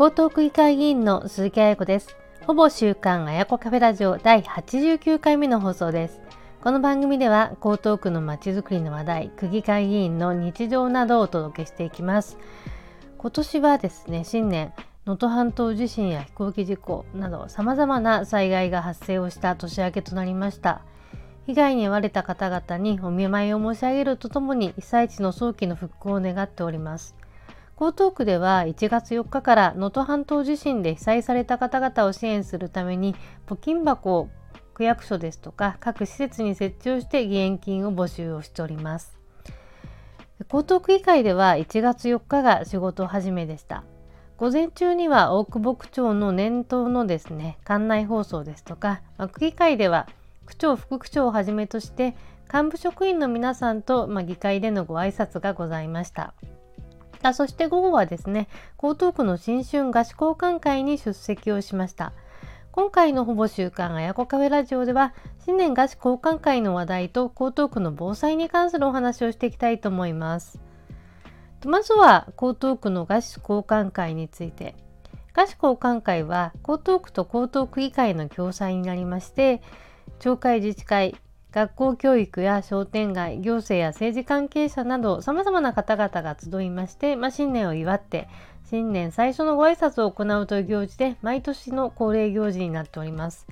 江東区議会議員の鈴木彩子です。ほぼ週刊あやこカフェラジオ第89回目の放送です。この番組では江東区のまちづくりの話題、区議会議員の日常などをお届けしていきます。今年はですね、新年、能登半島地震や飛行機事故など様々な災害が発生をした年明けとなりました。被害に遭われた方々にお見舞いを申し上げるとともに被災地の早期の復興を願っております。江東区では1月4日から能登半島地震で被災された方々を支援するために募金箱を区役所ですとか各施設に設置をして義援金を募集をしております。江東区議会では1月4日が仕事始めでした。午前中には大久保区長の年頭のですね、館内放送ですとか、まあ、区議会では区長、副区長をはじめとして幹部職員の皆さんと、まあ、議会でのご挨拶がございました。あそして午後はですね、江東区の新春菓子交換会に出席をしました。今回のほぼ週刊あやこカフェラジオでは、新年菓子交換会の話題と江東区の防災に関するお話をしていきたいと思います。まずは江東区の菓子交換会について。菓子交換会は江東区と江東区議会の共催になりまして、町会自治会、学校教育や商店街、行政や政治関係者など様々な方々が集いまして、まあ、新年を祝って新年最初のご挨拶を行うという行事で毎年の恒例行事になっております。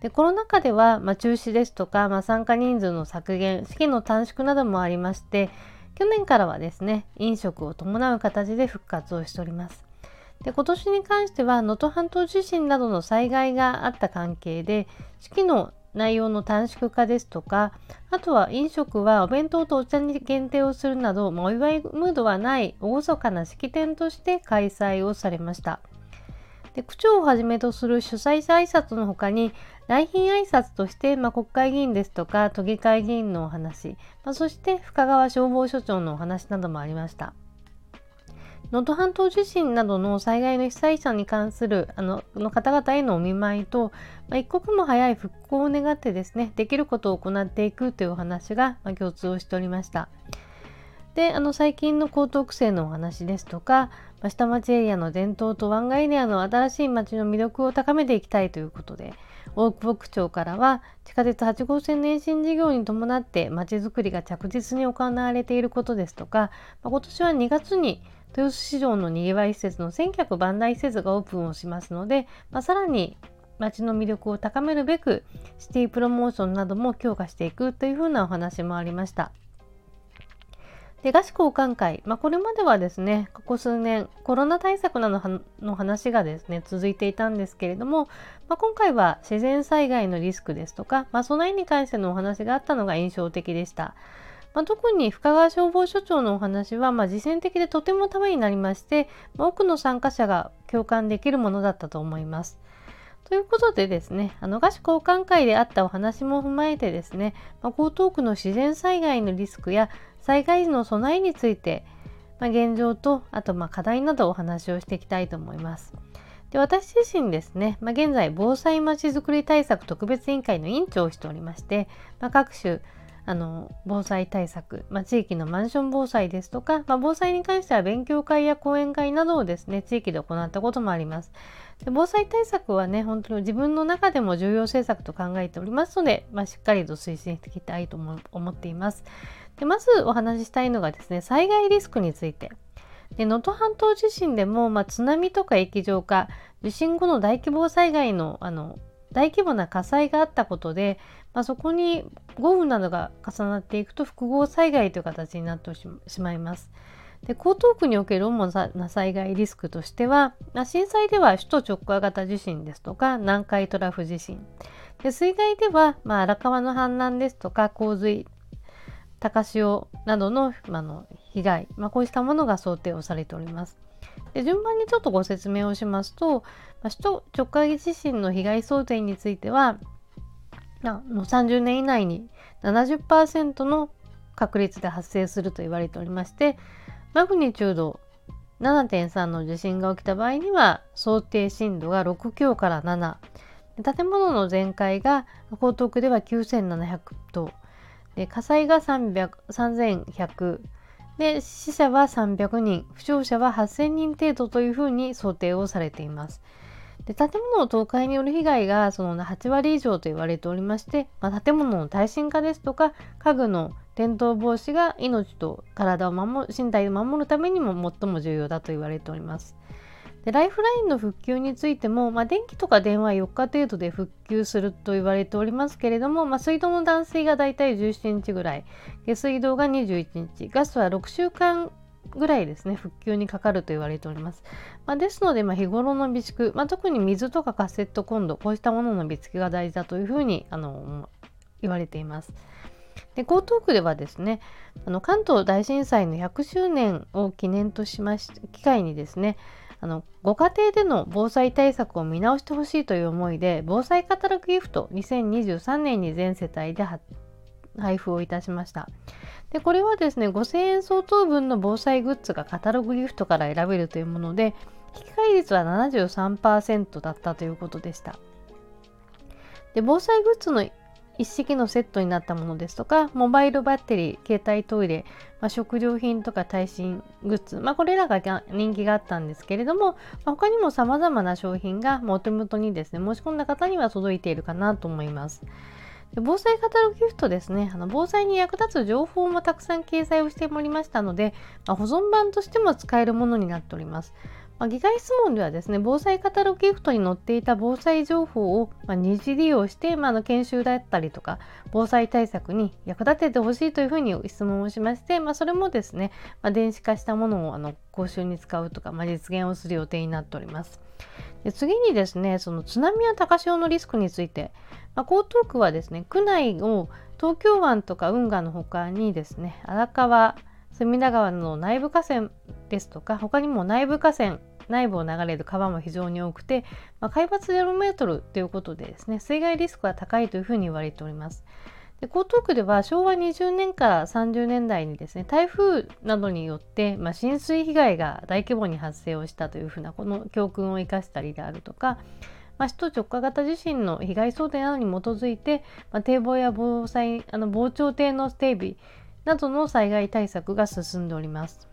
でコロナ禍では、まあ、中止ですとか、まあ、参加人数の削減、式の短縮などもありまして、去年からはですね、飲食を伴う形で復活をしております。で今年に関しては能登半島地震などの災害があった関係で式の内容の短縮化ですとか、あとは飲食はお弁当とお茶に限定をするなど、まあ、お祝いムードはない厳かな式典として開催をされました。で区長をはじめとする主催者挨拶の他に来賓挨拶として、まあ、国会議員ですとか都議会議員のお話、まあ、そして深川消防署長のお話などもありました。能登半島地震などの災害の被災者に関するあのの方々へのお見舞いと、まあ、一刻も早い復興を願ってですねできることを行っていくというお話が、まあ、共通をしておりました。であの最近の江東区政のお話ですとか、まあ、下町エリアの伝統と湾岸エリアの新しい街の魅力を高めていきたいということで大久保区長からは地下鉄8号線延伸事業に伴って街づくりが着実に行われていることですとか、まあ、今年は2月に豊洲市場のにぎわい施設の千客万来施設がオープンをしますので、まあ、さらに街の魅力を高めるべくシティプロモーションなども強化していくというふうなお話もありました。で菓子交換会、まあ、これまではですねここ数年コロナ対策などの話がですね続いていたんですけれども、まあ、今回は自然災害のリスクですとか、まあ、備えに関してのお話があったのが印象的でした。まあ、特に深川消防署長のお話は、まあ、実践的でとてもためになりまして、まあ、多くの参加者が共感できるものだったと思います。ということでですね、あの菓子交換会であったお話も踏まえてですね、まあ、江東区の自然災害のリスクや災害時の備えについて、まあ、現状とあとま課題などお話をしていきたいと思います。で私自身ですね、まあ、現在防災まちづくり対策特別委員会の委員長をしておりまして、ま、各種あの防災対策、まあ、地域のマンション防災ですとか、まあ、防災に関しては勉強会や講演会などをですね地域で行ったこともあります。で防災対策はね本当に自分の中でも重要政策と考えておりますので、まあ、しっかりと推進していきたいと思っています。でまずお話ししたいのがですね災害リスクについて。能登半島地震でも、まあ、津波とか液状化地震後の大規模災害のあの大規模な火災があったことで、まあ、そこに豪雨などが重なっていくと複合災害という形になってしまいます。で江東区における主な災害リスクとしては、まあ、震災では首都直下型地震ですとか南海トラフ地震で水害では、まあ、荒川の氾濫ですとか洪水高潮などの,、まあの被害、まあ、こうしたものが想定をされております。で順番にちょっとご説明をしますと、まあ、首都直下地震の被害想定についてはの30年以内に70%の確率で発生すると言われておりましてマグニチュード7.3の地震が起きた場合には想定震度が6強から7建物の全壊が江東区では9700棟火災が300 3100で死者は300人負傷者は8000人程度というふうに想定をされています。で建物の倒壊による被害がその8割以上と言われておりまして、まあ、建物の耐震化ですとか家具の転倒防止が命と体を守身体を守るためにも最も重要だと言われております。でライフラインの復旧についても、まあ、電気とか電話4日程度で復旧すると言われておりますけれども、まあ、水道の断水がだいたい17日ぐらい下水道が21日ガスは6週間ぐらいですね復旧にかかると言われております、まあ、ですので、ま日頃の備蓄、ま特に水とかカセットコンロこうしたものの備蓄が大事だというふうにあの言われています。で江東区ではですねあの関東大震災の100周年を記念としまして機会にですねあのご家庭での防災対策を見直してほしいという思いで防災カタログギフト2023年に全世帯で配布をいたしました。でこれはですね5000円相当分の防災グッズがカタログギフトから選べるというもので引き換え率は73%だったということでした。で防災グッズの一式のセットになったものですとか、モバイルバッテリー、携帯トイレ、まあ、食料品とか耐震グッズ、まあ、これらが人気があったんですけれども、まあ、他にも様々な商品がお手元にですね、申し込んだ方には届いているかなと思います。防災カタログギフトですね、あの防災に役立つ情報もたくさん掲載をしておりましたので、まあ、保存版としても使えるものになっております。まあ、議会質問ではですね、防災カタログギフトに載っていた防災情報を、まあ、二次利用して、まあ、の研修だったりとか、防災対策に役立ててほしいというふうに質問をしまして、まあ、それもですね、ま、電子化したものをあの講習に使うとか、ま、実現をする予定になっております。で次にですね、その津波や高潮のリスクについて、ま、江東区はですね、区内を東京湾とか運河の他にですね、荒川、隅田川の内部河川ですとか他にも内部河川内部を流れる川も非常に多くて、まあ、海抜0メートルということでですね水害リスクが高いというふうに言われております。で江東区では昭和20年から30年代にですね台風などによって、まあ、浸水被害が大規模に発生をしたというふうなこの教訓を生かしたりであるとか、まあ、首都直下型地震の被害想定などに基づいて、まあ、堤防や防災あの防潮堤の整備などの災害対策が進んでおります。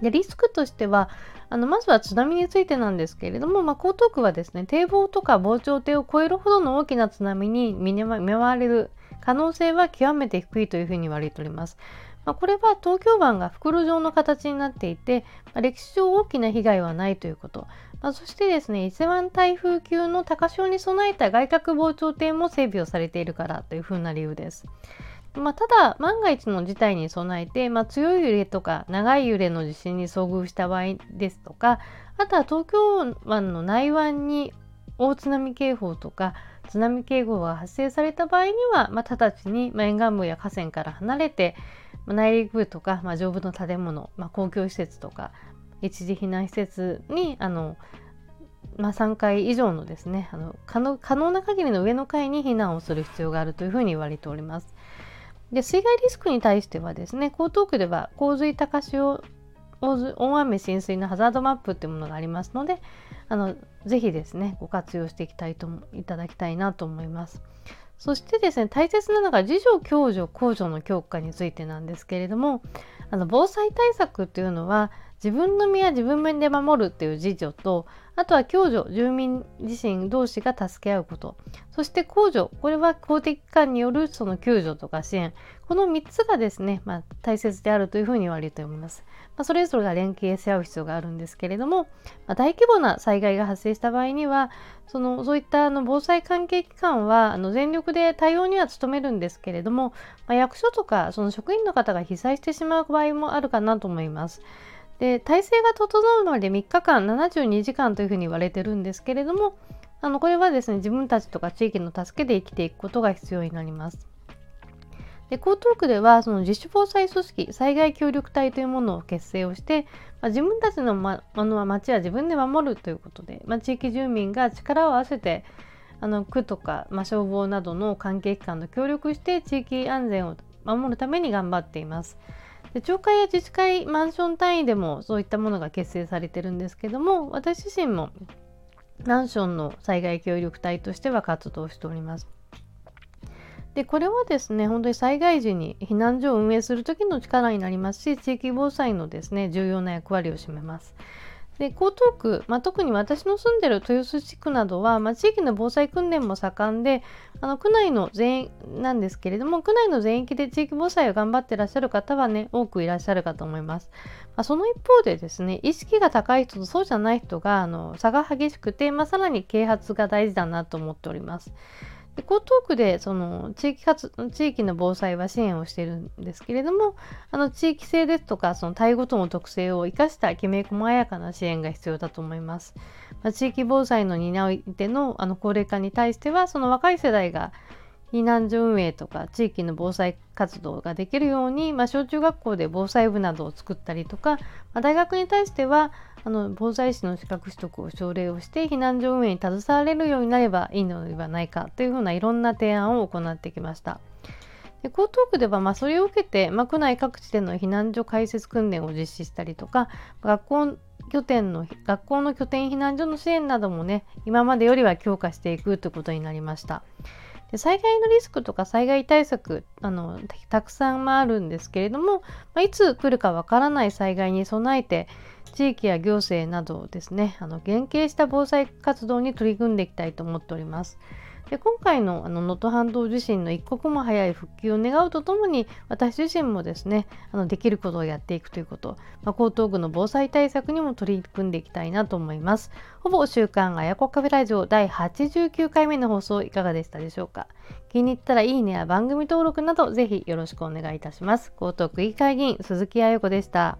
でリスクとしてはあのまずは津波についてなんですけれども、まあ、江東区はですね堤防とか防潮堤を越えるほどの大きな津波に見舞われる可能性は極めて低いというふうに言われております。まあ、これは東京湾が袋状の形になっていて、まあ、歴史上大きな被害はないということ、まあ、そしてですね伊勢湾台風級の高潮に備えた外郭防潮堤も整備をされているからというふうな理由です。まあ、ただ万が一の事態に備えて、まあ、強い揺れとか長い揺れの地震に遭遇した場合ですとかあとは東京湾の内湾に大津波警報とか津波警報が発生された場合には、まあ、直ちに、ま沿岸部や河川から離れて、ま内陸部とか、まあ、丈夫の建物、ま、公共施設とか一時避難施設にあの、まあ、3階以上のですねあの可能可能な限りの上の階に避難をする必要があるというふうに言われております。で水害リスクに対してはですね江東区では洪水高潮大雨浸水のハザードマップっていうものがありますのであのぜひですねご活用していきたいといただきたいなと思います。そしてですね大切なのが自助共助公助の強化についてなんですけれどもあの防災対策っていうのは自分の身は自分面で守るっていう自助とあとは共助住民自身同士が助け合うこと。そして公助これは公的機関によるその救助とか支援。この3つがですね、まあ、大切であるというふうに言われております、まあ、それぞれが連携し合う必要があるんですけれども、まあ、大規模な災害が発生した場合にはそのそういったあの防災関係機関はあの全力で対応には努めるんですけれども、まあ、役所とかその職員の方が被災してしまう場合もあるかなと思います。で体制が整うまで3日間72時間というふうに言われてるんですけれどもあのこれはですね自分たちとか地域の助けで生きていくことが必要になります。で江東区ではその自主防災組織災害協力隊というものを結成をして、まあ、自分たちの、ま、ものは町は自分で守るということで、まあ、地域住民が力を合わせてあの区とか、まあ、消防などの関係機関と協力して地域安全を守るために頑張っています。で町会や自治会マンション単位でもそういったものが結成されてるんですけども私自身もマンションの災害協力隊としては活動しております。でこれはですね本当に災害時に避難所を運営する時の力になりますし地域防災のですね重要な役割を占めます。で江東区、まあ、特に私の住んでる豊洲地区などは、まあ、地域の防災訓練も盛んであの区内の全なんですけれども区内の全域で地域防災を頑張ってらっしゃる方はね多くいらっしゃるかと思います、まあ、その一方でですね意識が高い人とそうじゃない人があの差が激しくて、まあ、さらに啓発が大事だなと思っております。江東区でその地域活地域の防災は支援をしているんですけれどもあの地域性ですとかその対ごとの特性を生かしたきめ細やかな支援が必要だと思います。まあ、地域防災の担い手のあの高齢化に対してはその若い世代が避難所運営とか地域の防災活動ができるように、まあ、小中学校で防災部などを作ったりとか、まあ、大学に対してはあの防災士の資格取得を奨励をして避難所運営に携われるようになればいいのではないかというふうないろんな提案を行ってきました。で江東区ではまそれを受けて、まあ、区内各地での避難所開設訓練を実施したりとか学校拠点の学校の拠点避難所の支援などもね今までよりは強化していくということになりました。で災害のリスクとか災害対策あのたくさんあるんですけれども、まあ、いつ来るかわからない災害に備えて地域や行政などですねあの連携した防災活動に取り組んでいきたいと思っております。で今回の能登半島地震の一刻も早い復旧を願うとともに私自身もですねあのできることをやっていくということ、まあ、江東区の防災対策にも取り組んでいきたいなと思います。ほぼ週刊あやこカフェラジオ第89回目の放送いかがでしたでしょうか。気に入ったらいいねや番組登録などぜひよろしくお願いいたします。江東区議会議員鈴木あやこでした。